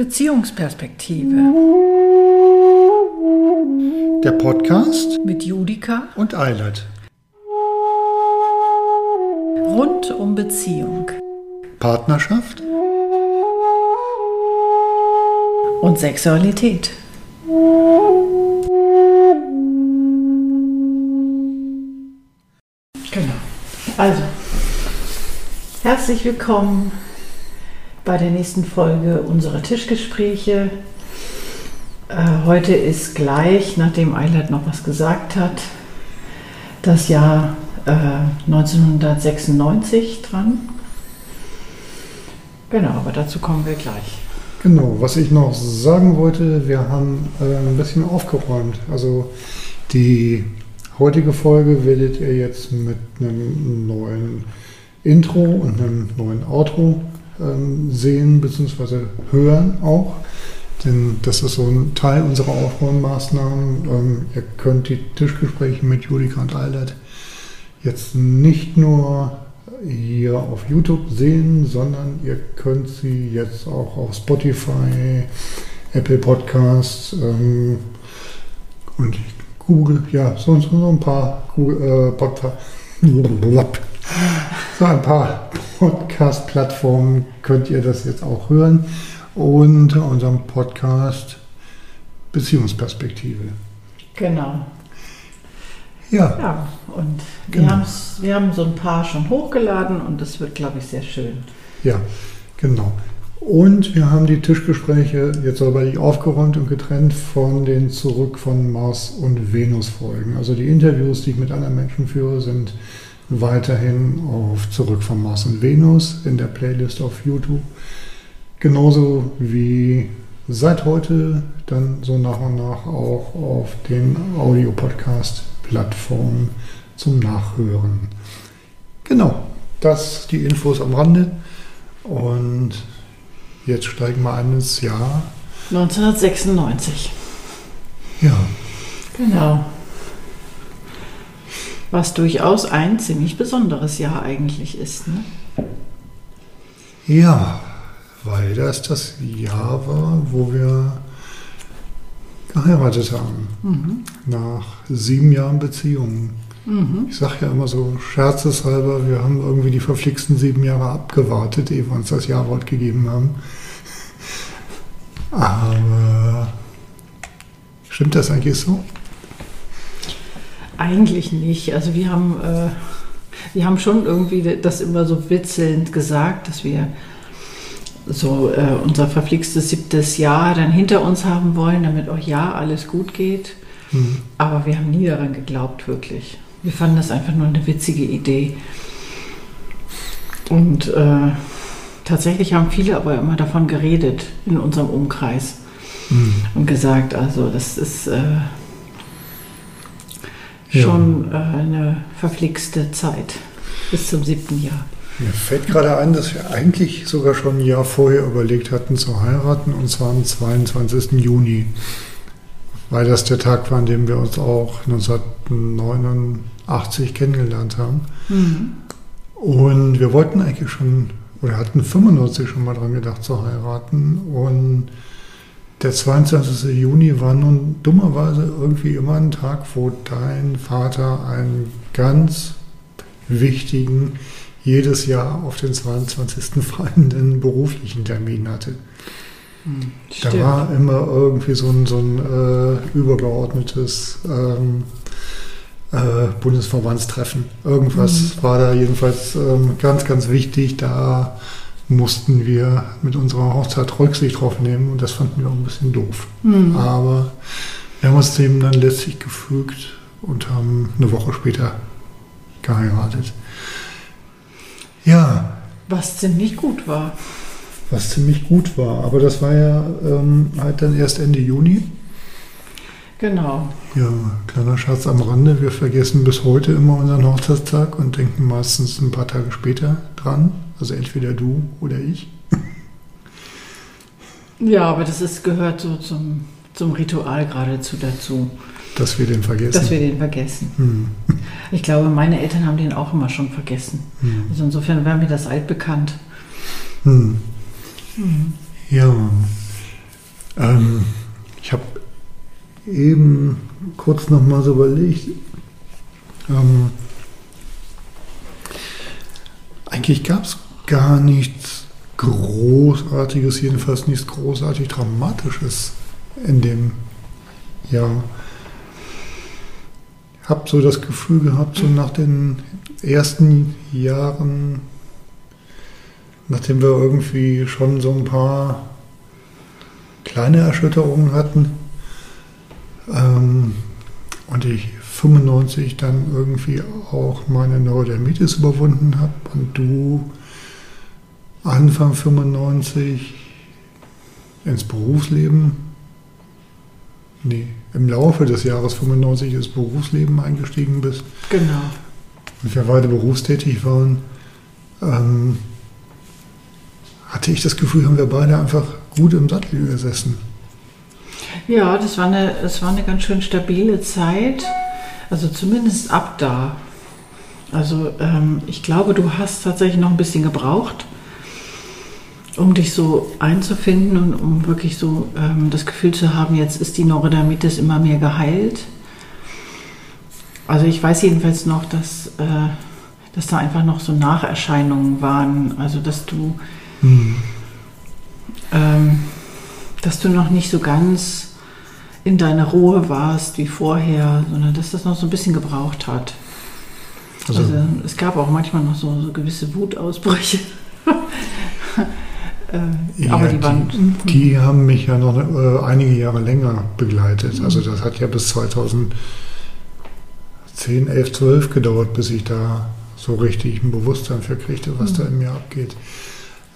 Beziehungsperspektive Der Podcast mit Judika und Eilert. rund um Beziehung Partnerschaft und Sexualität. Genau. Also, herzlich willkommen bei der nächsten Folge unserer Tischgespräche. Äh, heute ist gleich, nachdem Eilert noch was gesagt hat, das Jahr äh, 1996 dran. Genau, aber dazu kommen wir gleich. Genau, was ich noch sagen wollte, wir haben äh, ein bisschen aufgeräumt. Also die heutige Folge werdet ihr jetzt mit einem neuen Intro und einem neuen Outro sehen bzw. hören auch. Denn das ist so ein Teil unserer Aufräummaßnahmen. Ähm, ihr könnt die Tischgespräche mit Julika und Eilert jetzt nicht nur hier auf YouTube sehen, sondern ihr könnt sie jetzt auch auf Spotify, Apple Podcasts ähm, und Google, ja, so, so ein paar Google, äh, Podca so ein paar Podcast-Plattformen könnt ihr das jetzt auch hören und unserem Podcast Beziehungsperspektive. Genau. Ja, Ja, und wir, Genau. haben's, wir haben so ein paar schon hochgeladen und das wird, glaube ich, sehr schön. ja, genau. Und wir haben die Tischgespräche jetzt aber aufgeräumt und getrennt von den Zurück von Mars und Venus Folgen. Also die Interviews, die ich mit anderen Menschen führe, sind weiterhin auf Zurück von Mars und Venus in der Playlist auf YouTube. Genauso wie seit heute dann so nach und nach auch auf den Audio-Podcast-Plattformen zum Nachhören. Genau, das die Infos am Rande. Und jetzt steigen wir ein ins Jahr. 1996. Ja, Genau. Was durchaus ein ziemlich besonderes Jahr eigentlich ist. Ne? ja, weil das das Jahr war, wo wir geheiratet haben. Mhm. Nach sieben Jahren Beziehung. Mhm. Ich sage ja immer so scherzeshalber, wir haben irgendwie die verflixten sieben Jahre abgewartet, ehe wir uns das Jawort gegeben haben. Aber stimmt das eigentlich so? Eigentlich nicht. Also wir haben, äh, wir haben schon irgendwie das immer so witzelnd gesagt, dass wir so äh, unser verflixtes siebtes Jahr dann hinter uns haben wollen, damit auch ja alles gut geht. Hm. Aber wir haben nie daran geglaubt, wirklich. Wir fanden das einfach nur eine witzige Idee. Und äh, tatsächlich haben viele aber immer davon geredet in unserem Umkreis Hm. und gesagt, also das ist äh, Ja. schon äh, eine verflixte Zeit bis zum siebten Jahr. Mir fällt gerade ein, dass wir eigentlich sogar schon ein Jahr vorher überlegt hatten zu heiraten, und zwar am 22. Juni. Weil das der Tag war, an dem wir uns auch 1989 kennengelernt haben. Mhm. Und wir wollten eigentlich schon, oder hatten 95 schon mal dran gedacht zu heiraten. Und der 22. Juni war nun dummerweise irgendwie immer ein Tag, wo dein Vater einen ganz wichtigen, jedes Jahr auf den 22. fallenden beruflichen Termin hatte. Da Stimmt. war immer irgendwie so ein, so ein äh, übergeordnetes ähm, äh, Bundesverbandstreffen. Irgendwas war da jedenfalls ähm, ganz, ganz wichtig. Da mussten wir mit unserer Hochzeit Rücksicht drauf nehmen und das fanden wir auch ein bisschen doof. Mhm. Aber wir haben uns dem dann letztlich gefügt und haben eine Woche später geheiratet. Ja, Was ziemlich gut war. was ziemlich gut war. Aber das war ja ähm, halt dann erst Ende Juni. Genau. Ja, kleiner Schatz am Rande. Wir vergessen bis heute immer unseren Hochzeitstag und denken meistens ein paar Tage später dran. Also entweder du oder ich. Ja, aber das ist, gehört so zum, zum Ritual geradezu dazu, Dass wir den vergessen. dass wir den vergessen. hm. Ich glaube, meine Eltern haben den auch immer schon vergessen. Hm. Also insofern wäre mir das altbekannt. Hm. Ja. Ähm, ich habe eben kurz noch mal so überlegt. Ähm, eigentlich gab es gar nichts Großartiges, jedenfalls nichts großartig Dramatisches in dem Jahr. Habe so das Gefühl gehabt, so nach den ersten Jahren, nachdem wir irgendwie schon so ein paar kleine Erschütterungen hatten ähm, und ich 95 dann irgendwie auch meine Neurodermitis überwunden habe und du Anfang 95 ins Berufsleben, nee, im Laufe des Jahres 95 ins Berufsleben eingestiegen bist. Genau. Und wir beide berufstätig waren, ähm, hatte ich das Gefühl, haben wir beide einfach gut im Sattel gesessen. Ja, das war eine, das war eine ganz schön stabile Zeit. Also zumindest ab da. Also ähm, ich glaube, du hast tatsächlich noch ein bisschen gebraucht, um dich so einzufinden und um wirklich so ähm, das Gefühl zu haben, jetzt ist die Neurodermitis immer mehr geheilt. Also ich weiß jedenfalls noch, dass, äh, dass da einfach noch so Nacherscheinungen waren. Also dass du, Mhm. ähm, dass du noch nicht so ganz in deiner Ruhe warst wie vorher, sondern dass das noch so ein bisschen gebraucht hat. Also, Also, es gab auch manchmal noch so, so gewisse Wutausbrüche. äh, Ja, aber die waren. die haben mich ja noch äh, einige Jahre länger begleitet. Also das hat ja bis 2010, 11, 12 gedauert, bis ich da so richtig ein Bewusstsein für kriegte, was Mhm. da in mir abgeht.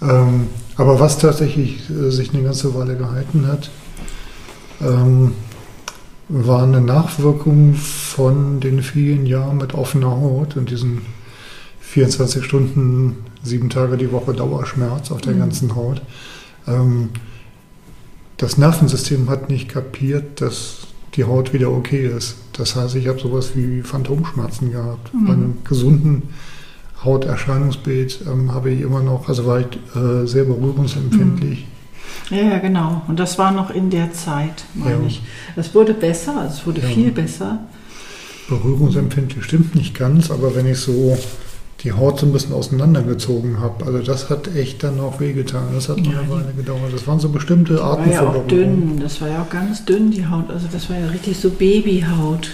Ähm, aber was tatsächlich äh, sich eine ganze Weile gehalten hat, ähm, war eine Nachwirkung von den vielen Jahren mit offener Haut und diesen 24 Stunden, sieben Tage die Woche Dauerschmerz auf der Mhm. ganzen Haut. Ähm, das Nervensystem hat nicht kapiert, dass die Haut wieder okay ist. Das heißt, ich habe sowas wie Phantomschmerzen gehabt. Mhm. Bei einem gesunden Hauterscheinungsbild ähm, habe ich immer noch, also war ich äh, sehr berührungsempfindlich. Ja, ja, genau. Und das war noch in der Zeit, meine Ja. ich. Es wurde besser, es wurde Ja. viel besser. Berührungsempfindlich stimmt nicht ganz, aber wenn ich so die Haut so ein bisschen auseinandergezogen habe, also das hat echt dann auch wehgetan. Das hat Ja, eine Weile gedauert. Das waren so bestimmte Das war Arten ja von auch dünn, das war ja auch ganz dünn, die Haut. Also das war ja richtig so Babyhaut.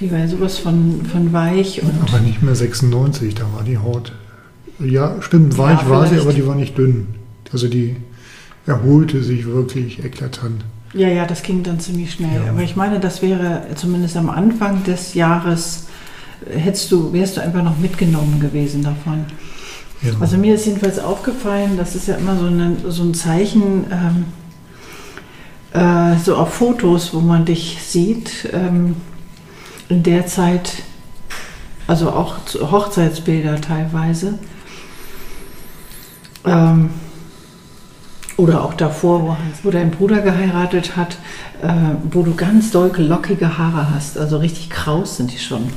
Die war ja sowas von, von weich und Aber nicht mehr 96, da war die Haut. Ja, stimmt, Ja, weich war sie, aber die war nicht dünn. Also die erholte sich wirklich eklatant. ja, ja, das ging dann ziemlich schnell. Ja. Aber ich meine, das wäre zumindest am Anfang des Jahres, hättest du, wärst du einfach noch mitgenommen gewesen davon. Ja. Also mir ist jedenfalls aufgefallen, das ist ja immer so, eine, so ein Zeichen, ähm, äh, so auf Fotos, wo man dich sieht, ähm, in der Zeit, also auch Hochzeitsbilder teilweise. Ähm, oder auch davor, wo, dein Bruder geheiratet hat, äh, wo du ganz doll lockige Haare hast, also richtig kraus sind die schon.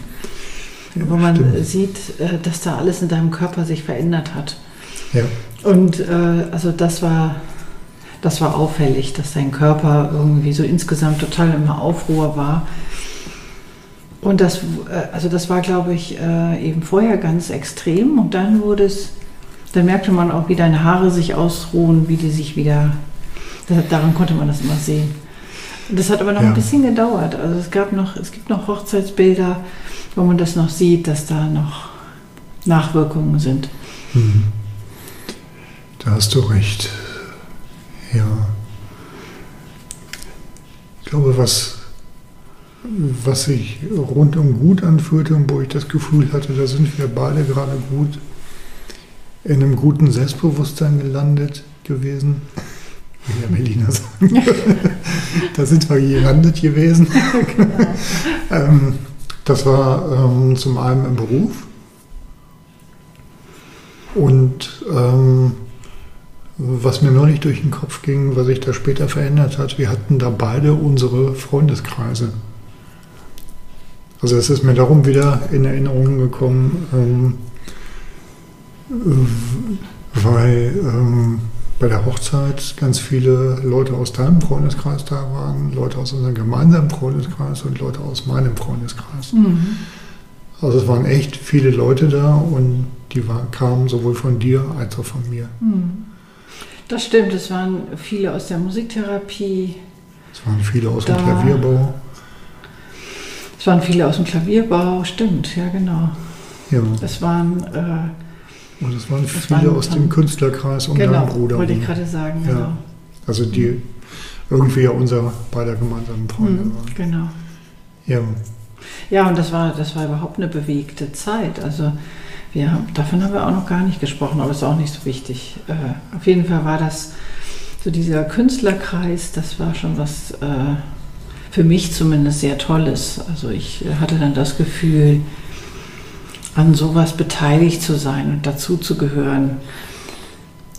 Wo man stimmt. sieht, äh, dass da alles in deinem Körper sich verändert hat. ja. Und äh, also das war, das war auffällig, dass dein Körper irgendwie so insgesamt total im Aufruhr war. Und das, äh, also das war, glaube ich, äh, eben vorher ganz extrem. Und dann wurde es, dann merkte man auch, wie deine Haare sich ausruhen, wie die sich wieder, da, daran konnte man das immer sehen. Das hat aber noch Ja. ein bisschen gedauert. Also es gab noch, es gibt noch Hochzeitsbilder, wo man das noch sieht, dass da noch Nachwirkungen sind. Mhm. Da hast du recht. Ja. Ich glaube, was, was sich rundum gut anfühlte und wo ich das Gefühl hatte, da sind wir beide gerade gut in einem guten Selbstbewusstsein gelandet gewesen. Wie der Berliner sagen. da sind wir gelandet gewesen. ähm, das war ähm, zum einen im Beruf und ähm, was mir neulich durch den Kopf ging, was sich da später verändert hat, wir hatten da beide unsere Freundeskreise. Also es ist mir darum wieder in Erinnerung gekommen, ähm, äh, weil ähm, bei der Hochzeit ganz viele Leute aus deinem Freundeskreis da waren, Leute aus unserem gemeinsamen Freundeskreis und Leute aus meinem Freundeskreis. Mhm. Also es waren echt viele Leute da und die war, kamen sowohl von dir als auch von mir. Mhm. Das stimmt, es waren viele aus der Musiktherapie, Es waren viele aus dem Da- Klavierbau. es waren viele aus dem Klavierbau, stimmt, ja genau. Ja. Es waren, äh, Und es waren Das viele waren aus dem Künstlerkreis um genau, deinen Bruder. wollte ich gerade sagen, Ja. genau. Also die irgendwie ja unser beider gemeinsamen Freunde Mhm, waren. genau. Ja. Ja, und das war, das war überhaupt eine bewegte Zeit. Also wir, haben- davon haben wir auch noch gar nicht gesprochen, aber ist auch nicht so wichtig. Äh, auf jeden Fall war das so dieser Künstlerkreis, das war schon was äh, für mich zumindest sehr Tolles. Also ich hatte dann das Gefühl, an sowas beteiligt zu sein und dazu zu gehören.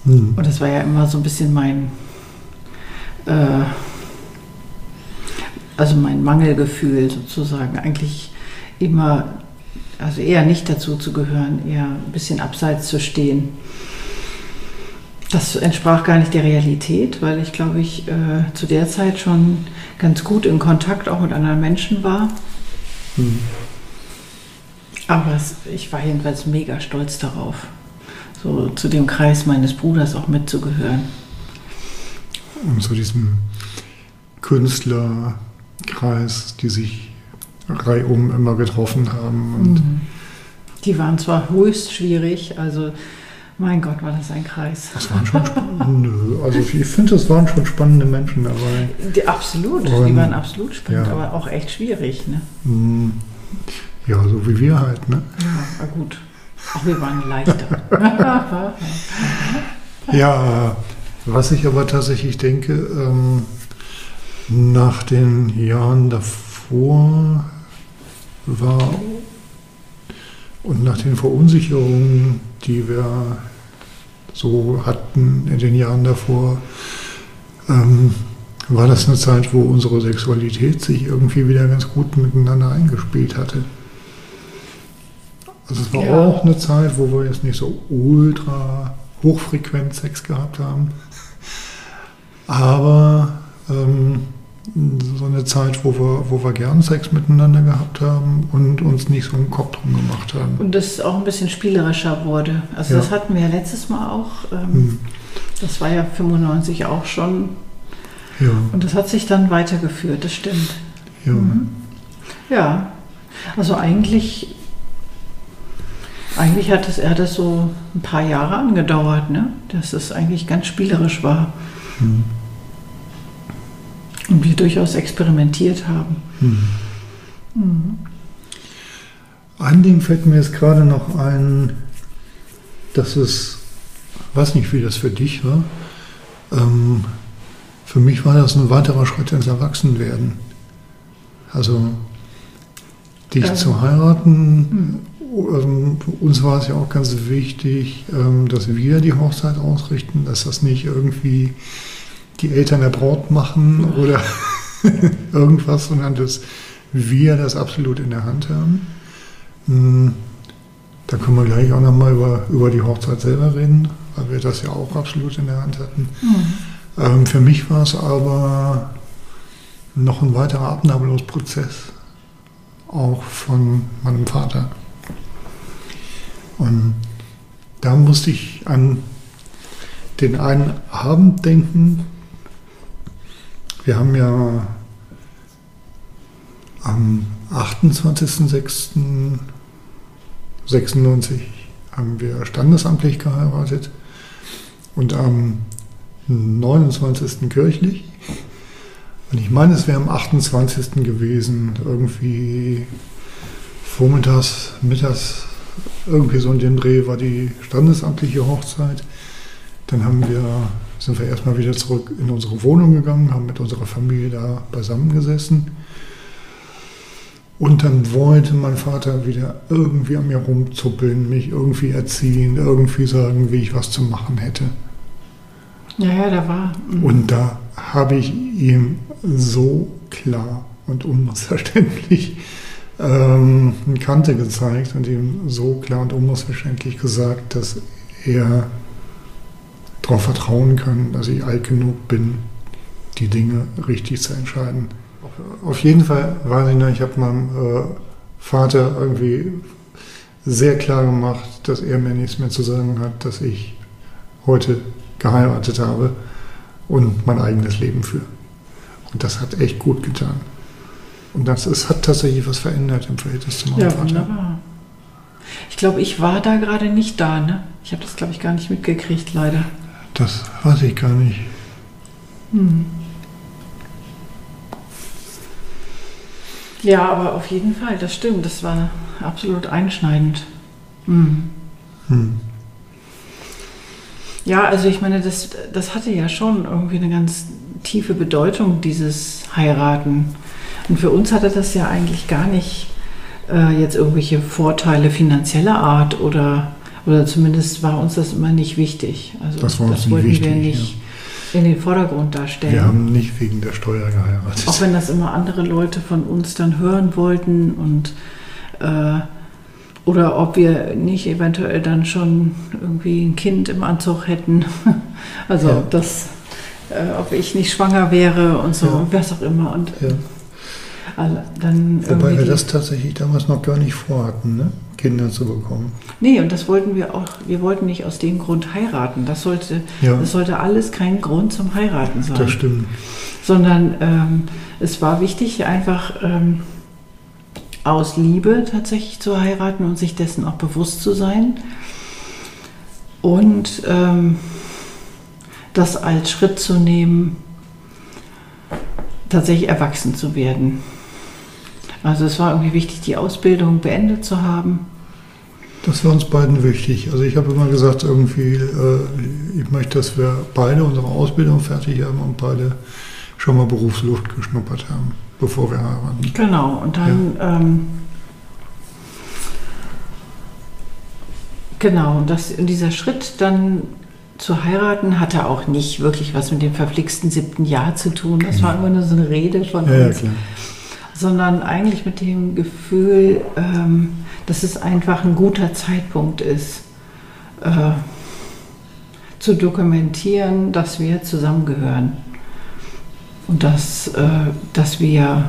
Hm. Und das war ja immer so ein bisschen mein, äh, also mein Mangelgefühl sozusagen. Eigentlich immer, also eher nicht dazu zu gehören, eher ein bisschen abseits zu stehen. Das entsprach gar nicht der Realität, weil ich glaube ich äh, zu der Zeit schon ganz gut in Kontakt auch mit anderen Menschen war. Hm. Aber es, ich war jedenfalls mega stolz darauf, so zu dem Kreis meines Bruders auch mitzugehören. Und zu diesem Künstlerkreis, die sich reihum immer getroffen haben. Und Mhm. Die waren zwar höchst schwierig, also mein Gott, war das ein Kreis. das waren schon spannende. Also ich finde, es waren schon spannende Menschen dabei. Die, absolut, die Und- waren absolut spannend, ja. aber auch echt schwierig. Ne? Ja, so wie wir halt. Ne? Ja, gut. Auch wir waren leichter. Ja, was ich aber tatsächlich denke, ähm, nach den Jahren davor war und nach den Verunsicherungen, die wir so hatten in den Jahren davor, ähm, war das eine Zeit, wo unsere Sexualität sich irgendwie wieder ganz gut miteinander eingespielt hatte. Also es war Ja. auch eine Zeit, wo wir jetzt nicht so ultra hochfrequent Sex gehabt haben, aber ähm, so eine Zeit, wo wir, wo wir gern Sex miteinander gehabt haben und uns nicht so einen Kopf drum gemacht haben. Und das auch ein bisschen spielerischer wurde. Also Ja. das hatten wir ja letztes Mal auch. Ähm, Hm, Das war ja 95 auch schon. Ja, Und das hat sich dann weitergeführt, das stimmt. ja. Mhm. Ja, also eigentlich, eigentlich hat es, hat es so ein paar Jahre angedauert, ne? dass es eigentlich ganz spielerisch war Hm, und wir durchaus experimentiert haben. hm. Mhm. Ein Ding fällt mir jetzt gerade noch ein, dass es, weiß nicht, wie das für dich war, ähm, für mich war das ein weiterer Schritt ins Erwachsenwerden. Also dich Ähm. zu heiraten, Mhm. Ähm, uns war es ja auch ganz wichtig, ähm, dass wir die Hochzeit ausrichten, dass das nicht irgendwie die Eltern der Braut machen oder irgendwas, sondern dass wir das absolut in der Hand haben. Hm, Da können wir gleich auch nochmal über, über die Hochzeit selber reden, weil wir das ja auch absolut in der Hand hatten. Mhm. Ähm, für mich war es aber noch ein weiterer Abnabelungsprozess, auch von meinem Vater. Und da musste ich an den einen Abend denken. Wir haben ja am 28.06.96 haben wir standesamtlich geheiratet und am 29. kirchlich. Und ich meine, es wäre am 28. gewesen, irgendwie vormittags, mittags, irgendwie so in dem Dreh war die standesamtliche Hochzeit. Dann haben wir, sind wir erstmal wieder zurück in unsere Wohnung gegangen, haben mit unserer Familie da beisammengesessen. Und dann wollte mein Vater wieder irgendwie an mir rumzuppeln, mich irgendwie erziehen, irgendwie sagen, wie ich was zu machen hätte. Ja, ja, da war. mhm. Und da habe ich ihm so klar und unmissverständlich ähm, eine Kante gezeigt und ihm so klar und unmissverständlich gesagt, dass er darauf vertrauen kann, dass ich alt genug bin, die Dinge richtig zu entscheiden. Auf jeden Fall weiß ich noch, ich habe meinem äh, Vater irgendwie sehr klar gemacht, dass er mir nichts mehr zu sagen hat, dass ich heute geheiratet habe und mein eigenes Leben führe. Und das hat echt gut getan. Und das ist, hat tatsächlich was verändert im Verhältnis zu meinem Ja, Vater. wunderbar. Ich glaube, ich war da gerade nicht da, ne? Ich habe das, glaube ich, gar nicht mitgekriegt, leider. Das weiß ich gar nicht. Hm. Ja, aber auf jeden Fall, das stimmt. Das war absolut einschneidend. Hm. Hm. Ja, also ich meine, das, das hatte ja schon irgendwie eine ganz tiefe Bedeutung, dieses Heiraten. Und für uns hatte das ja eigentlich gar nicht äh, jetzt irgendwelche Vorteile finanzieller Art oder, oder zumindest war uns das immer nicht wichtig. Also Das war uns nie wollten wichtig, wir nicht in den Vordergrund darstellen. Wir haben nicht wegen der Steuer geheiratet. Auch wenn das immer andere Leute von uns dann hören wollten und äh, oder ob wir nicht eventuell dann schon irgendwie ein Kind im Anzug hätten. Also Ja. das, äh, ob ich nicht schwanger wäre und so, Ja. was auch immer. Und ja. Alle, dann Wobei wir das tatsächlich damals noch gar nicht vorhatten, ne? Kinder zu bekommen. Nee, und das wollten wir auch, wir wollten nicht aus dem Grund heiraten. Das sollte, Ja, das sollte alles kein Grund zum Heiraten sein. das stimmt. sondern ähm, es war wichtig, einfach ähm, aus Liebe tatsächlich zu heiraten und sich dessen auch bewusst zu sein. Und ähm, das als Schritt zu nehmen, tatsächlich erwachsen zu werden. Also es war irgendwie wichtig, die Ausbildung beendet zu haben. Das war uns beiden wichtig. Also ich habe immer gesagt, irgendwie, äh, ich möchte, dass wir beide unsere Ausbildung fertig haben und beide schon mal Berufsluft geschnuppert haben, bevor wir heiraten. Genau, und dann, ähm, genau, und das, dieser Schritt dann zu heiraten hatte auch nicht wirklich was mit dem verflixten siebten Jahr zu tun. Das war immer nur so eine Rede von Ja, ja, uns, klar. Sondern eigentlich mit dem Gefühl, ähm, dass es einfach ein guter Zeitpunkt ist, äh, zu dokumentieren, dass wir zusammengehören. Und dass, äh, dass wir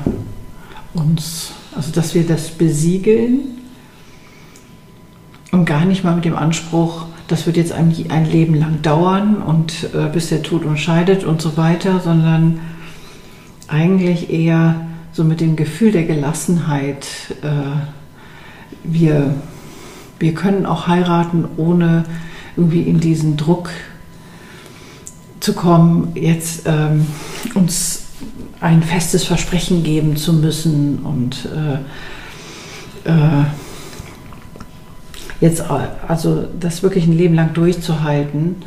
uns, also dass wir das besiegeln und gar nicht mal mit dem Anspruch, das wird jetzt ein, ein Leben lang dauern und äh, bis der Tod uns scheidet und so weiter, sondern eigentlich eher so mit dem Gefühl der Gelassenheit, äh, wir, wir können auch heiraten, ohne irgendwie in diesen Druck zu kommen, jetzt ähm, uns ein festes Versprechen geben zu müssen und äh, äh, jetzt also das wirklich ein Leben lang durchzuhalten,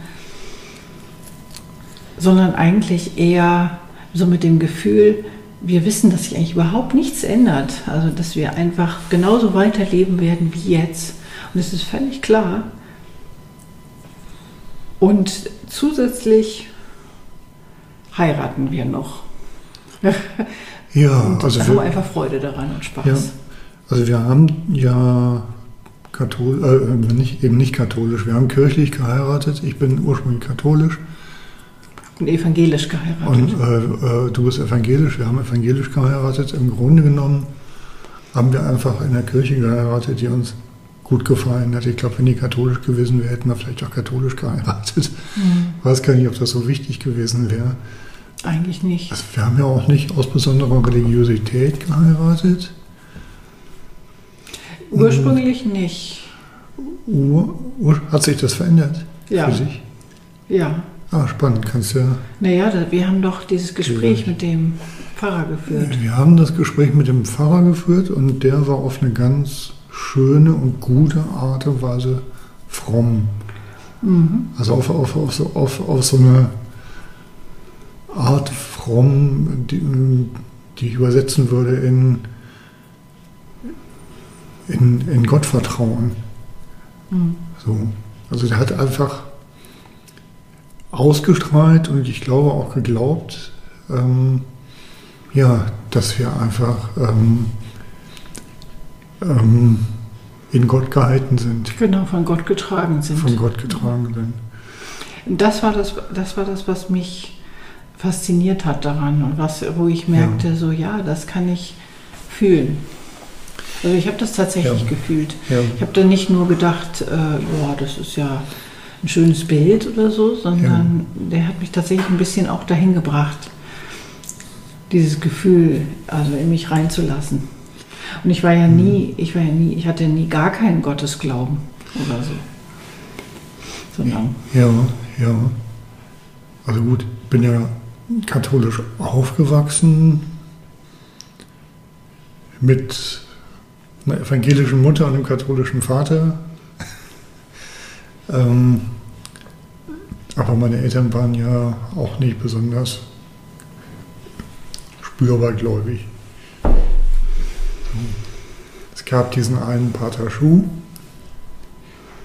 sondern eigentlich eher so mit dem Gefühl, wir wissen, dass sich eigentlich überhaupt nichts ändert, also dass wir einfach genauso weiterleben werden wie jetzt. Und es ist völlig klar. Und zusätzlich heiraten wir noch. Ja, Und also haben wir wir, einfach Freude daran und Spaß. Ja. also wir haben ja katholisch, äh, nicht, eben nicht katholisch, wir haben kirchlich geheiratet. Ich bin ursprünglich katholisch Und evangelisch geheiratet. und äh, äh, du bist evangelisch. Wir haben evangelisch geheiratet. Im Grunde genommen haben wir einfach in der Kirche geheiratet, die uns gut gefallen hat. Ich glaube, wenn die katholisch gewesen wäre, hätten wir vielleicht auch katholisch geheiratet. Hm, weiß gar nicht, ob das so wichtig gewesen wäre. eigentlich nicht. Also wir haben ja auch nicht aus besonderer Religiosität geheiratet. Ursprünglich nicht. Ur, ur, hat sich das verändert Ja. für sich? Ja. Ah, spannend. Kannst ja. Naja, wir haben doch dieses Gespräch mit dem Pfarrer geführt. Wir haben das Gespräch mit dem Pfarrer geführt und der war auf eine ganz schöne und gute Art und Weise fromm. Mhm. Also auf, auf, auf, so, auf, auf so eine Art fromm, die, die ich übersetzen würde in, in, in Gottvertrauen. Mhm. So. Also der hat einfach ausgestrahlt und ich glaube auch geglaubt, ähm, ja, dass wir einfach ähm, ähm, in Gott gehalten sind, Genau, von Gott getragen sind. von Gott getragen sind. Das war das, das war das, was mich fasziniert hat daran und was, wo ich merkte, ja. so ja, das kann ich fühlen. Also ich habe das tatsächlich ja. gefühlt. Ja. Ich habe da nicht nur gedacht, äh, ja, das ist ja ein schönes Bild oder so, sondern der hat mich tatsächlich ein bisschen auch dahin gebracht, dieses Gefühl also in mich reinzulassen. Und ich war ja nie, ich war ja nie, ich hatte nie gar keinen Gottesglauben oder so. Sondern ja, ja. Also gut, bin ja katholisch aufgewachsen mit einer evangelischen Mutter und einem katholischen Vater. Ähm, aber meine Eltern waren ja auch nicht besonders spürbar gläubig. Es gab diesen einen Pater Schuh,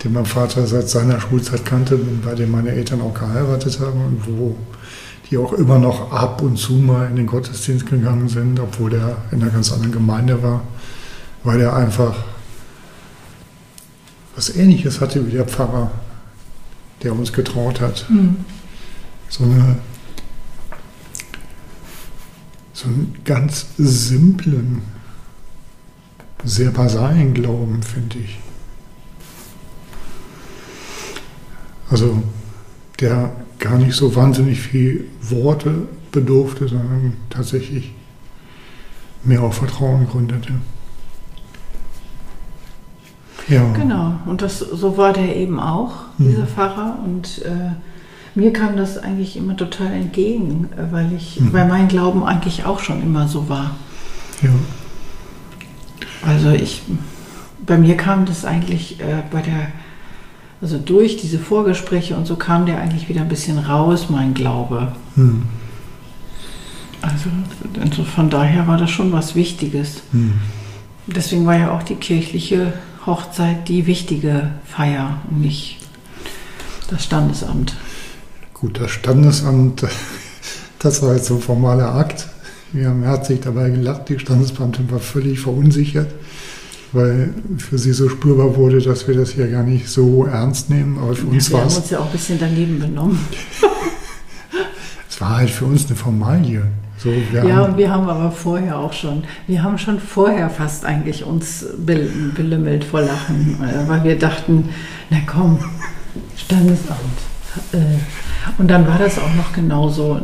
den mein Vater seit seiner Schulzeit kannte und bei dem meine Eltern auch geheiratet haben und wo die auch immer noch ab und zu mal in den Gottesdienst gegangen sind, obwohl der in einer ganz anderen Gemeinde war, weil er einfach was Ähnliches hatte wie der Pfarrer, der uns getraut hat. Mhm. So, eine, so einen ganz simplen, sehr basalen Glauben, finde ich. Also der gar nicht so wahnsinnig viel Worte bedurfte, sondern tatsächlich mehr auf Vertrauen gründete. Ja. Genau, und das, so war der eben auch, mhm. dieser Pfarrer. Und äh, mir kam das eigentlich immer total entgegen, äh, weil ich, mhm. weil mein Glauben eigentlich auch schon immer so war. Ja. Also ich, bei mir kam das eigentlich äh, bei der also durch diese Vorgespräche und so kam der eigentlich wieder ein bisschen raus, mein Glaube. Hm. Also, also von daher war das schon was Wichtiges. Hm. Deswegen war ja auch die kirchliche Hochzeit die wichtige Feier und nicht das Standesamt. Gut, das Standesamt, das war jetzt so ein formaler Akt. Wir haben herzlich dabei gelacht, die Standesbeamtin war völlig verunsichert weil für sie so spürbar wurde, dass wir das hier gar nicht so ernst nehmen. Aber für ja, uns war es. Wir haben uns ja auch ein bisschen daneben benommen. es war halt für uns eine Formalie. So, ja, und wir haben aber vorher auch schon, wir haben schon vorher fast eigentlich uns belümmelt vor Lachen, äh, weil wir dachten, na komm, Standesamt. Äh, und dann war das auch noch genauso.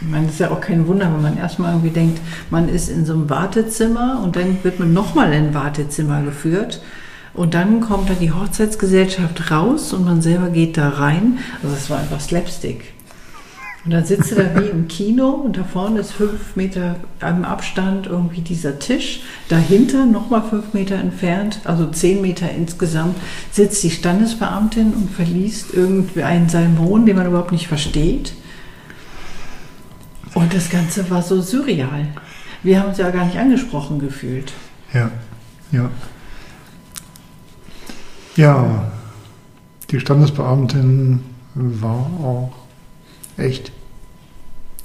Ich meine, das ist ja auch kein Wunder, wenn man erstmal irgendwie denkt, man ist in so einem Wartezimmer und dann wird man nochmal in ein Wartezimmer geführt. Und dann kommt da die Hochzeitsgesellschaft raus und man selber geht da rein. Also es war einfach Slapstick. Und dann sitzt du da wie im Kino und da vorne ist fünf Meter im Abstand irgendwie dieser Tisch. Dahinter, nochmal fünf Meter entfernt, also zehn Meter insgesamt, sitzt die Standesbeamtin und verliest irgendwie einen Salmon, den man überhaupt nicht versteht. Und das Ganze war so surreal. Wir haben uns ja gar nicht angesprochen gefühlt. Ja, ja. Ja, die Standesbeamtin war auch echt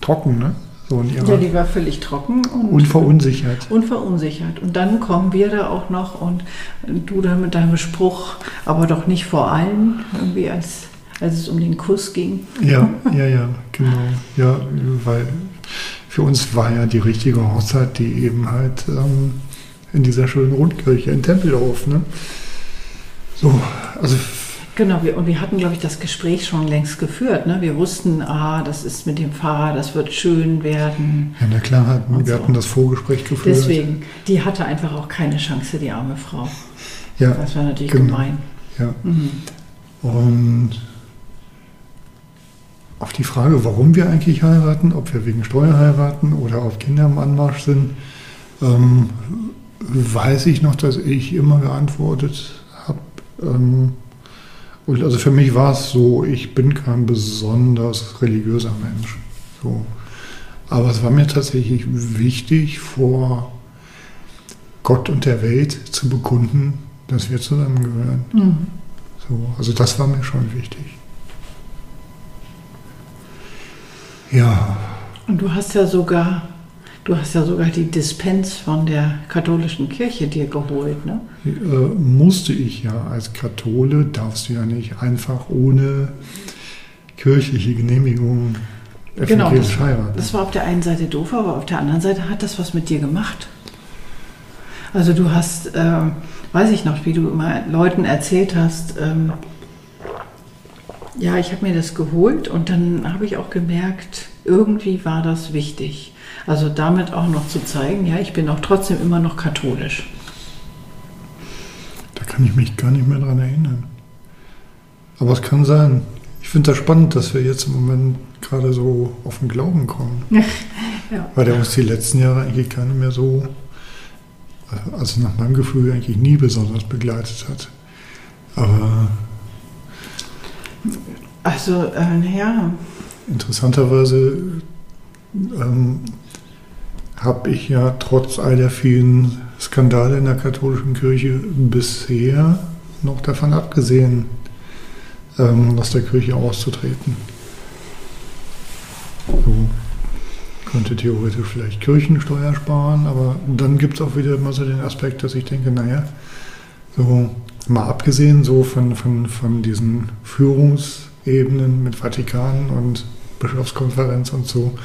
trocken, ne? So ja, die war völlig trocken und, und verunsichert. Und verunsichert. Und dann kommen wir da auch noch und du da mit deinem Spruch, aber doch nicht vor allen, irgendwie als als es um den Kuss ging. Ja, ja, ja, genau. Ja, weil für uns war ja die richtige Hochzeit, die eben halt ähm, in dieser schönen Rundkirche in Tempelhof. Ne? So, also Genau, wir, und wir hatten, glaube ich, das Gespräch schon längst geführt. Ne? Wir wussten, ah, das ist mit dem Pfarrer, das wird schön werden. Ja, na klar, hatten, wir so. hatten das Vorgespräch geführt. Deswegen, die hatte einfach auch keine Chance, die arme Frau. Ja, das war natürlich genau. gemein. Ja. Mhm. Und auf die Frage, warum wir eigentlich heiraten, ob wir wegen Steuer heiraten oder auf Kinder im Anmarsch sind, ähm, weiß ich noch, dass ich immer geantwortet habe. Ähm, und also für mich war es so, ich bin kein besonders religiöser Mensch. So. Aber es war mir tatsächlich wichtig, vor Gott und der Welt zu bekunden, dass wir zusammengehören. Mhm. So, also das war mir schon wichtig. Ja. Und du hast ja sogar, du hast ja sogar die Dispens von der katholischen Kirche dir geholt, ne? Äh, musste ich ja. Als Kathole darfst du ja nicht einfach ohne kirchliche Genehmigung Genau, das, evangelisch heiraten. das war auf der einen Seite doof, aber auf der anderen Seite hat das was mit dir gemacht. Also du hast, ähm, weiß ich noch, wie du immer Leuten erzählt hast, ähm, ja, ich habe mir das geholt und dann habe ich auch gemerkt, irgendwie war das wichtig. Also damit auch noch zu zeigen, ja, ich bin auch trotzdem immer noch katholisch. Da kann ich mich gar nicht mehr dran erinnern. Aber es kann sein. Ich finde das spannend, dass wir jetzt im Moment gerade so auf den Glauben kommen. Ja. Weil der uns die letzten Jahre eigentlich gar nicht mehr so, äh, also nach meinem Gefühl eigentlich nie besonders begleitet hat. Aber Also, äh, ja, interessanterweise ähm, habe ich ja trotz all der vielen Skandale in der katholischen Kirche bisher noch davon abgesehen, ähm, aus der Kirche auszutreten. So könnte theoretisch vielleicht Kirchensteuer sparen, aber dann gibt es auch wieder immer so den Aspekt, dass ich denke, naja, so mal abgesehen so von, von, von diesen Führungsebenen mit Vatikan und Bischofskonferenz und so,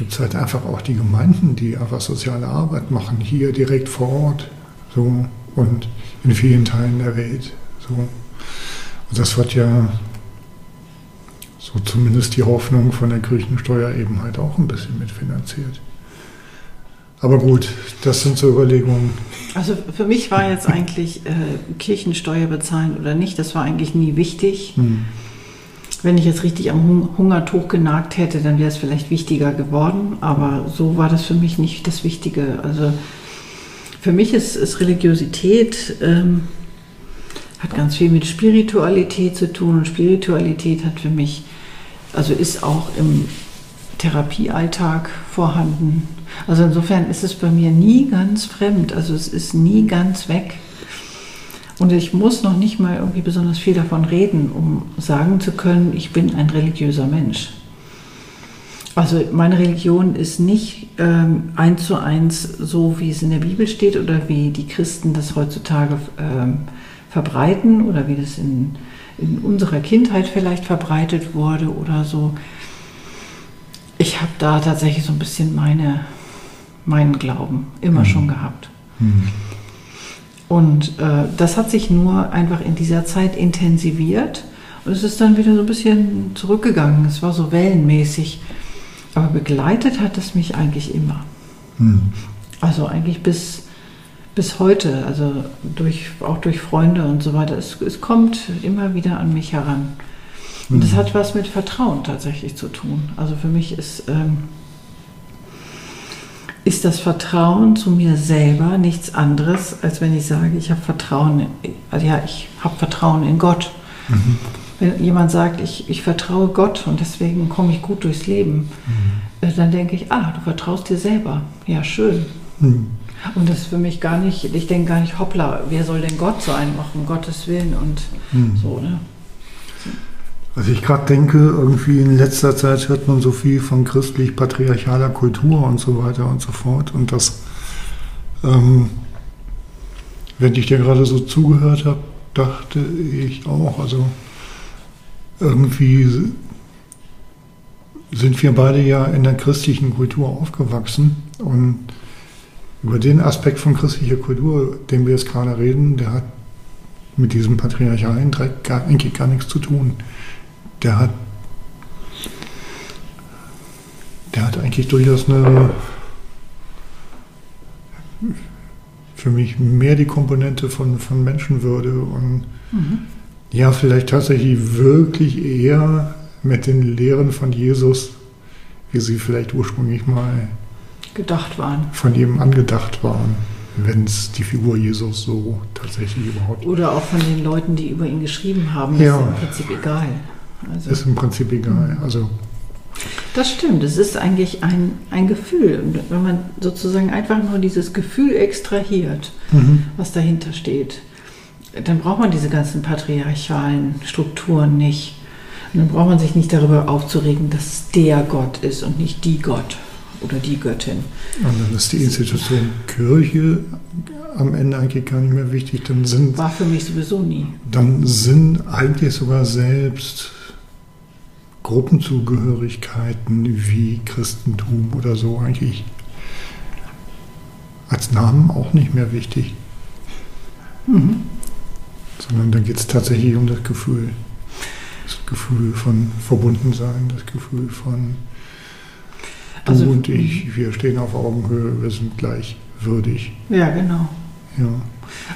gibt es halt einfach auch die Gemeinden, die einfach soziale Arbeit machen, hier direkt vor Ort so und in vielen Teilen der Welt. So. Und das wird ja so zumindest die Hoffnung von der Kirchensteuer eben halt auch ein bisschen mitfinanziert. Aber gut, das sind so Überlegungen. also für mich war jetzt eigentlich äh, Kirchensteuer bezahlen oder nicht, das war eigentlich nie wichtig. Hm. Wenn ich jetzt richtig am Hung- Hungertuch genagt hätte, dann wäre es vielleicht wichtiger geworden, aber so war das für mich nicht das Wichtige. Also für mich ist, ist Religiosität, ähm, hat ganz viel mit Spiritualität zu tun und Spiritualität hat für mich, also ist auch im Therapiealltag vorhanden. Also insofern ist es bei mir nie ganz fremd, also es ist nie ganz weg. Und ich muss noch nicht mal irgendwie besonders viel davon reden, um sagen zu können, ich bin ein religiöser Mensch. Also meine Religion ist nicht ähm, eins zu eins so, wie es in der Bibel steht oder wie die Christen das heutzutage ähm, verbreiten oder wie das in, in unserer Kindheit vielleicht verbreitet wurde oder so. Ich habe da tatsächlich so ein bisschen meine, meinen Glauben immer Mhm. schon gehabt. Hm. Und äh, das hat sich nur einfach in dieser Zeit intensiviert und es ist dann wieder so ein bisschen zurückgegangen. Es war so wellenmäßig. Aber begleitet hat es mich eigentlich immer. Hm. Also eigentlich bis, bis heute, also durch, auch durch Freunde und so weiter. Es, es kommt immer wieder an mich heran. Und das Mhm. hat was mit Vertrauen tatsächlich zu tun. Also für mich ist, ähm, ist das Vertrauen zu mir selber nichts anderes, als wenn ich sage, ich habe Vertrauen, in, also ja, ich habe Vertrauen in Gott. Mhm. Wenn jemand sagt, ich, ich vertraue Gott und deswegen komme ich gut durchs Leben, Mhm. äh, dann denke ich, ah, du vertraust dir selber. Ja, schön. Hm. Und das ist für mich gar nicht, ich denke gar nicht, hoppla, wer soll denn Gott sein, auch um Gottes Willen und Hm. so, ne? Also ich gerade denke, irgendwie in letzter Zeit hört man so viel von christlich-patriarchaler Kultur und so weiter und so fort. Und das, ähm, wenn ich dir gerade so zugehört habe, dachte ich auch, also irgendwie sind wir beide ja in der christlichen Kultur aufgewachsen und über den Aspekt von christlicher Kultur, den wir jetzt gerade reden, der hat mit diesem patriarchalen Dreck eigentlich gar nichts zu tun. Der hat, der hat eigentlich durchaus eine, für mich mehr die Komponente von, von Menschenwürde und Mhm. ja, vielleicht tatsächlich wirklich eher mit den Lehren von Jesus, wie sie vielleicht ursprünglich mal Gedacht waren. von ihm angedacht waren, wenn es die Figur Jesus so tatsächlich überhaupt Oder auch von den Leuten, die über ihn geschrieben haben, Ja. ist im Prinzip egal. Also, ist im Prinzip egal. Also das stimmt, es ist eigentlich ein, ein Gefühl. Und wenn man sozusagen einfach nur dieses Gefühl extrahiert, mhm. was dahinter steht, dann braucht man diese ganzen patriarchalen Strukturen nicht. Und dann braucht man sich nicht darüber aufzuregen, dass es der Gott ist und nicht die Gott oder die Göttin. Und dann ist die Institution Kirche am Ende eigentlich gar nicht mehr wichtig. Dann sind, War für mich sowieso nie. dann sind eigentlich sogar selbst Gruppenzugehörigkeiten wie Christentum oder so eigentlich als Namen auch nicht mehr wichtig. Mhm. Sondern dann geht es tatsächlich um das Gefühl. Das Gefühl von Verbundensein, das Gefühl von du also, und ich, wir stehen auf Augenhöhe, wir sind gleichwürdig. Ja, genau. Ja.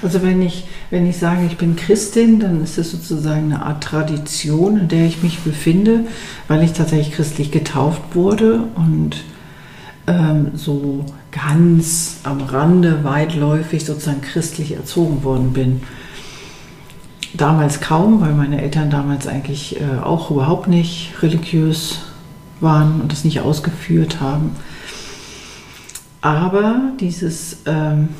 Also wenn ich, wenn ich sage, ich bin Christin, dann ist es sozusagen eine Art Tradition, in der ich mich befinde, weil ich tatsächlich christlich getauft wurde und ähm, so ganz am Rande weitläufig sozusagen christlich erzogen worden bin. Damals kaum, weil meine Eltern damals eigentlich äh, auch überhaupt nicht religiös waren und das nicht ausgeführt haben. Aber dieses ähm,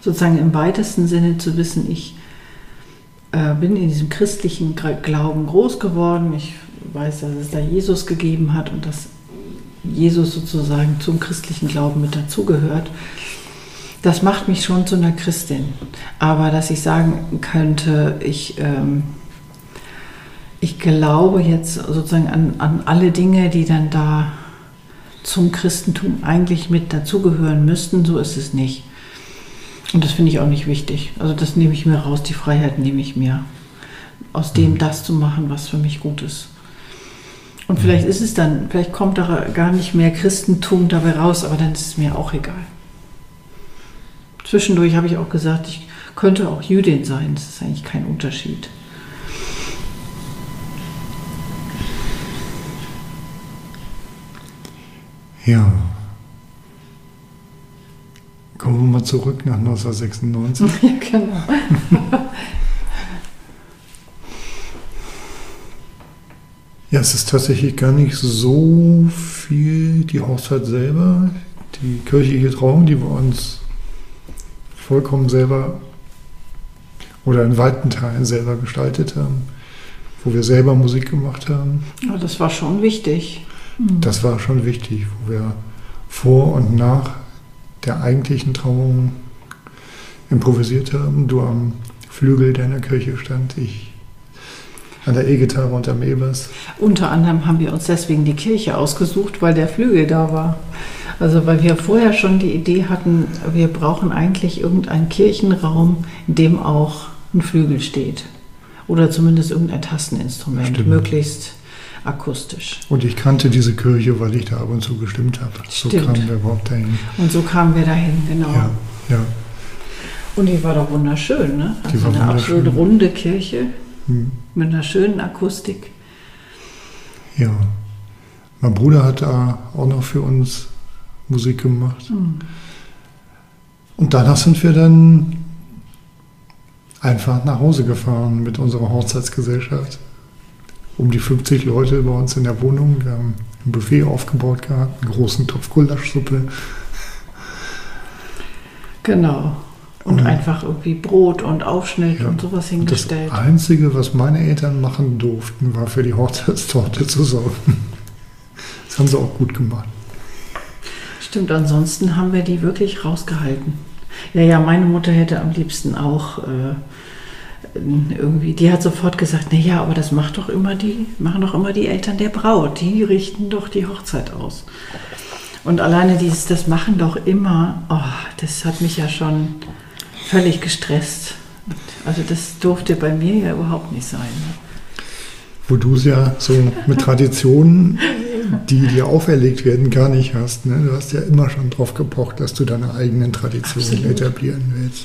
sozusagen im weitesten Sinne zu wissen, ich äh, bin in diesem christlichen Glauben groß geworden. Ich weiß, dass es da Jesus gegeben hat und dass Jesus sozusagen zum christlichen Glauben mit dazugehört. Das macht mich schon zu einer Christin. Aber dass ich sagen könnte, ich, ähm, ich glaube jetzt sozusagen an, an alle Dinge, die dann da zum Christentum eigentlich mit dazugehören müssten, so ist es nicht. Und das finde ich auch nicht wichtig. Also das nehme ich mir raus, die Freiheit nehme ich mir. Aus dem mhm. das zu machen, was für mich gut ist. Und vielleicht ist es dann, vielleicht kommt da gar nicht mehr Christentum dabei raus, aber dann ist es mir auch egal. Zwischendurch habe ich auch gesagt, ich könnte auch Jüdin sein. Das ist eigentlich kein Unterschied. Ja, Kommen wir mal zurück nach 1996. Ja, genau. ja, es ist tatsächlich gar nicht so viel die Hochzeit selber, die kirchliche Trauung, die wir uns vollkommen selber oder in weiten Teilen selber gestaltet haben, wo wir selber Musik gemacht haben. Ja, das war schon wichtig. Das war schon wichtig, wo wir vor und nach der eigentlichen Trauung improvisiert haben. Du am Flügel deiner Kirche stand, ich an der E-Gitarre und am E-Bass. Unter anderem haben wir uns deswegen die Kirche ausgesucht, weil der Flügel da war. Also weil wir vorher schon die Idee hatten, wir brauchen eigentlich irgendeinen Kirchenraum, in dem auch ein Flügel steht. Oder zumindest irgendein Tasteninstrument, Stimmt. möglichst akustisch. Und ich kannte diese Kirche, weil ich da ab und zu gestimmt habe. So Stimmt. kamen wir überhaupt dahin. Und so kamen wir dahin, genau. Ja, ja. Und die war doch wunderschön, ne? Also eine absolut runde Kirche hm. mit einer schönen Akustik. Ja. Mein Bruder hat da auch noch für uns Musik gemacht. Hm. Und danach sind wir dann einfach nach Hause gefahren mit unserer Hochzeitsgesellschaft um die 50 Leute bei uns in der Wohnung. Wir haben ein Buffet aufgebaut gehabt, einen großen Topf Gulaschsuppe. Genau. Und, und einfach irgendwie Brot und Aufschnitt ja, und sowas hingestellt. Das Einzige, was meine Eltern machen durften, war für die Hochzeitstorte zu sorgen. Das haben sie auch gut gemacht. Stimmt, ansonsten haben wir die wirklich rausgehalten. Ja, ja, meine Mutter hätte am liebsten auch äh, irgendwie, die hat sofort gesagt, naja, aber das macht doch immer die, machen doch immer die Eltern der Braut, die richten doch die Hochzeit aus. Und alleine dieses, das machen doch immer, oh, das hat mich ja schon völlig gestresst. Also das durfte bei mir ja überhaupt nicht sein. Wo du es ja so mit Traditionen, die dir auferlegt werden, gar nicht hast. Ne? Du hast ja immer schon drauf gepocht, dass du deine eigenen Traditionen Absolut. etablieren willst.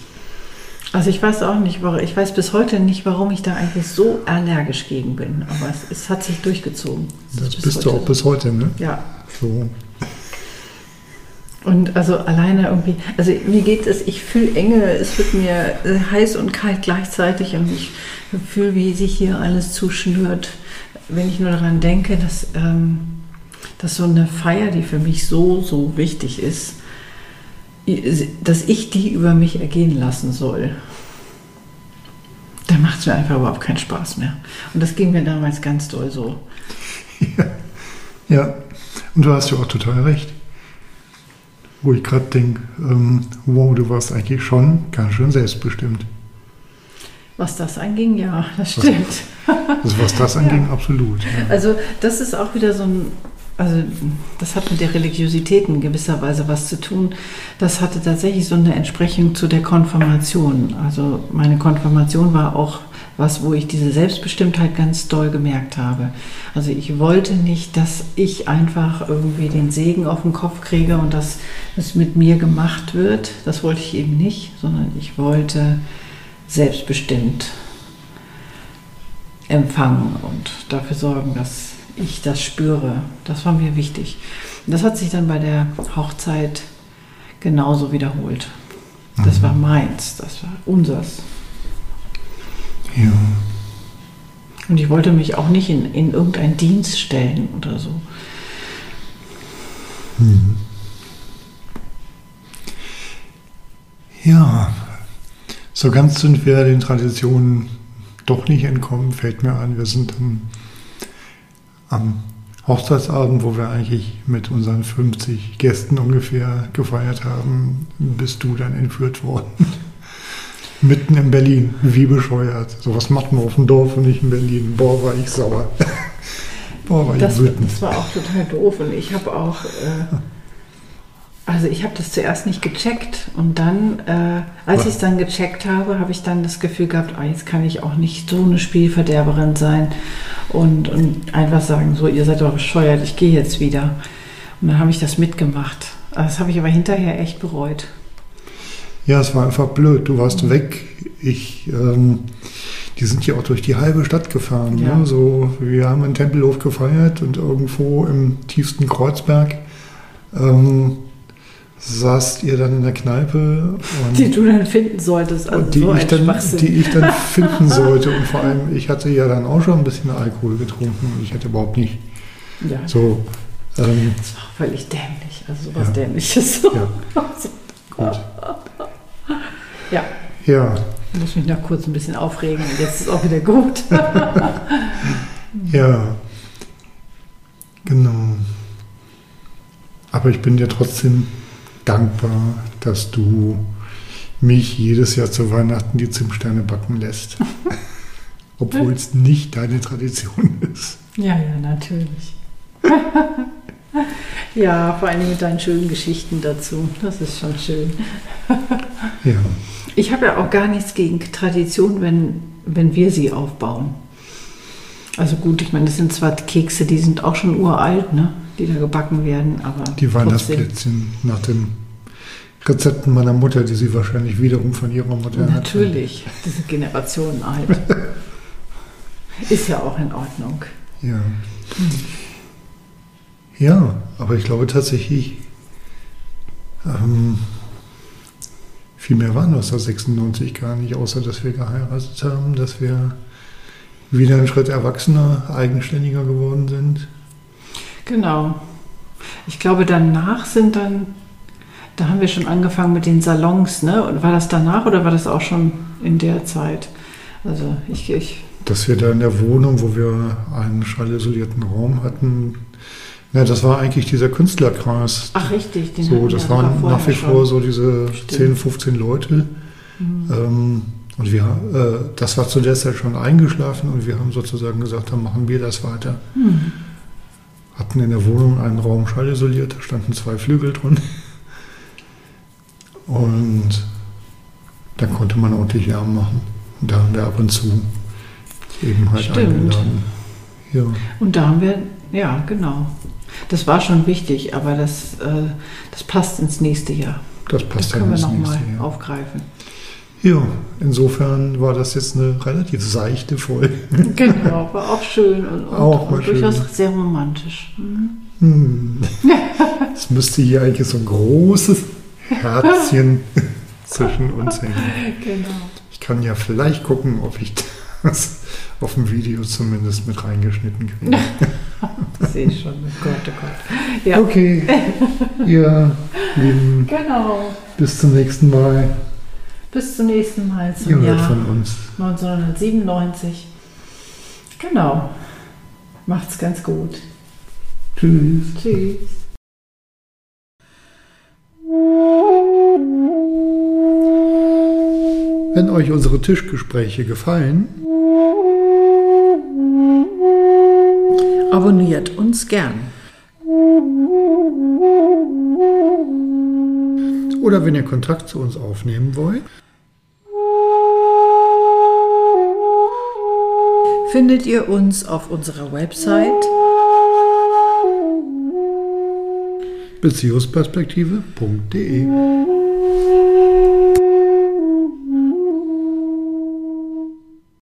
Also ich weiß auch nicht, warum, ich weiß bis heute nicht, warum ich da eigentlich so allergisch gegen bin. Aber es, es hat sich durchgezogen. Das, bist heute. du auch bis heute, ne? Ja. So. Und also alleine irgendwie, also mir geht es, ich fühle Enge, es wird mir äh, heiß und kalt gleichzeitig und ich fühle, wie sich hier alles zuschnürt, wenn ich nur daran denke, dass, ähm, dass so eine Feier, die für mich so, so wichtig ist, dass ich die über mich ergehen lassen soll, dann macht es mir einfach überhaupt keinen Spaß mehr. Und das ging mir damals ganz doll so. Ja, ja. und du hast ja auch total recht. Wo ich gerade denke, ähm, wow, du warst eigentlich schon ganz schön selbstbestimmt. Was das anging, ja, das stimmt. Also was das anging, ja. absolut. Ja. Also das ist auch wieder so ein, also das hat mit der Religiosität in gewisser Weise was zu tun. Das hatte tatsächlich so eine Entsprechung zu der Konfirmation. Also meine Konfirmation war auch was, wo ich diese Selbstbestimmtheit ganz doll gemerkt habe. Also ich wollte nicht, dass ich einfach irgendwie den Segen auf den Kopf kriege und dass es mit mir gemacht wird. Das wollte ich eben nicht, sondern ich wollte selbstbestimmt empfangen und dafür sorgen, dass ich das spüre. Das war mir wichtig. Und das hat sich dann bei der Hochzeit genauso wiederholt. Das mhm. war meins, das war unseres. Ja. Und ich wollte mich auch nicht in, in irgendeinen Dienst stellen oder so. Mhm. Ja, so ganz sind wir den Traditionen doch nicht entkommen, fällt mir an. Wir sind am, am Hochzeitsabend, wo wir eigentlich mit unseren 50 Gästen ungefähr gefeiert haben, bist du dann entführt worden. Mitten in Berlin, wie bescheuert. So was macht man auf dem Dorf und nicht in Berlin. Boah, war ich sauer. Boah, war das, ich wütend. Das war auch total doof und ich habe auch... Äh also ich habe das zuerst nicht gecheckt und dann, äh, als ich es dann gecheckt habe, habe ich dann das Gefühl gehabt, oh, jetzt kann ich auch nicht so eine Spielverderberin sein und, und einfach sagen, so, ihr seid doch bescheuert, ich gehe jetzt wieder. Und dann habe ich das mitgemacht. Das habe ich aber hinterher echt bereut. Ja, es war einfach blöd. Du warst weg. Ich, ähm, die sind ja auch durch die halbe Stadt gefahren. Ne? Ja. Ne? So, wir haben in Tempelhof gefeiert und irgendwo im tiefsten Kreuzberg. Ähm, saßt ihr dann in der Kneipe. die du dann finden solltest. Also die, so ich dann, die ich dann finden sollte. Und vor allem, ich hatte ja dann auch schon ein bisschen Alkohol getrunken und ich hatte überhaupt nicht ja. so. Ähm, das war völlig dämlich. Also sowas ja. Dämliches. Ja. Gut. Ja. Ja. Ich muss mich noch kurz ein bisschen aufregen und jetzt ist auch wieder gut. ja. Genau. Aber ich bin ja trotzdem dankbar, dass du mich jedes Jahr zu Weihnachten die Zimtsterne backen lässt. Obwohl es nicht deine Tradition ist. Ja, ja, natürlich. ja, vor allem mit deinen schönen Geschichten dazu. Das ist schon schön. ja. Ich habe ja auch gar nichts gegen Tradition, wenn, wenn wir sie aufbauen. Also gut, ich meine, das sind zwar Kekse, die sind auch schon uralt, ne? Die da gebacken werden, aber. Die Weihnachtsplätzchen nach den Rezepten meiner Mutter, die sie wahrscheinlich wiederum von ihrer Mutter hat. Natürlich, hat. diese Generationen alt. Ist ja auch in Ordnung. Ja. Ja, aber ich glaube tatsächlich, ähm, viel mehr waren 1996 gar nicht, außer dass wir geheiratet haben, dass wir wieder einen Schritt erwachsener, eigenständiger geworden sind. Genau. Ich glaube, danach sind dann, da haben wir schon angefangen mit den Salons, ne? Und war das danach oder war das auch schon in der Zeit? Also ich, ich dass wir da in der Wohnung, wo wir einen schallisolierten Raum hatten, ja, das war eigentlich dieser Künstlerkreis. Ach richtig, den so, das waren nach wie vor so diese Stimmt. 10, 15 Leute. Mhm. Ähm, und wir, äh, das war zu der Zeit schon eingeschlafen und wir haben sozusagen gesagt, dann machen wir das weiter. Mhm hatten in der Wohnung einen Raum schallisoliert, da standen zwei Flügel drin. Und da konnte man ordentlich Lärm machen. Und da haben wir ab und zu eben halt Stimmt. eingeladen. Ja. Und da haben wir, ja, genau. Das war schon wichtig, aber das, äh, das passt ins nächste Jahr. Das passt das können wir nochmal aufgreifen. Ja, insofern war das jetzt eine relativ seichte Folge. Genau, war auch schön und, und, auch und durchaus schön. sehr romantisch. Mhm. Hm. Es müsste hier eigentlich so ein großes Herzchen zwischen uns hängen. Genau. Ich kann ja vielleicht gucken, ob ich das auf dem Video zumindest mit reingeschnitten kriege. das sehe ich schon. Oh Gott, oh Gott. Ja. Okay. Ja, lieben. Genau. Bis zum nächsten Mal. Bis zum nächsten Mal zum Ihr Jahr von uns. 1997. Genau. Macht's ganz gut. Tschüss. Tschüss. Wenn euch unsere Tischgespräche gefallen, Abonniert uns gern. Oder wenn ihr Kontakt zu uns aufnehmen wollt, findet ihr uns auf unserer Website beziehungsperspektive.de.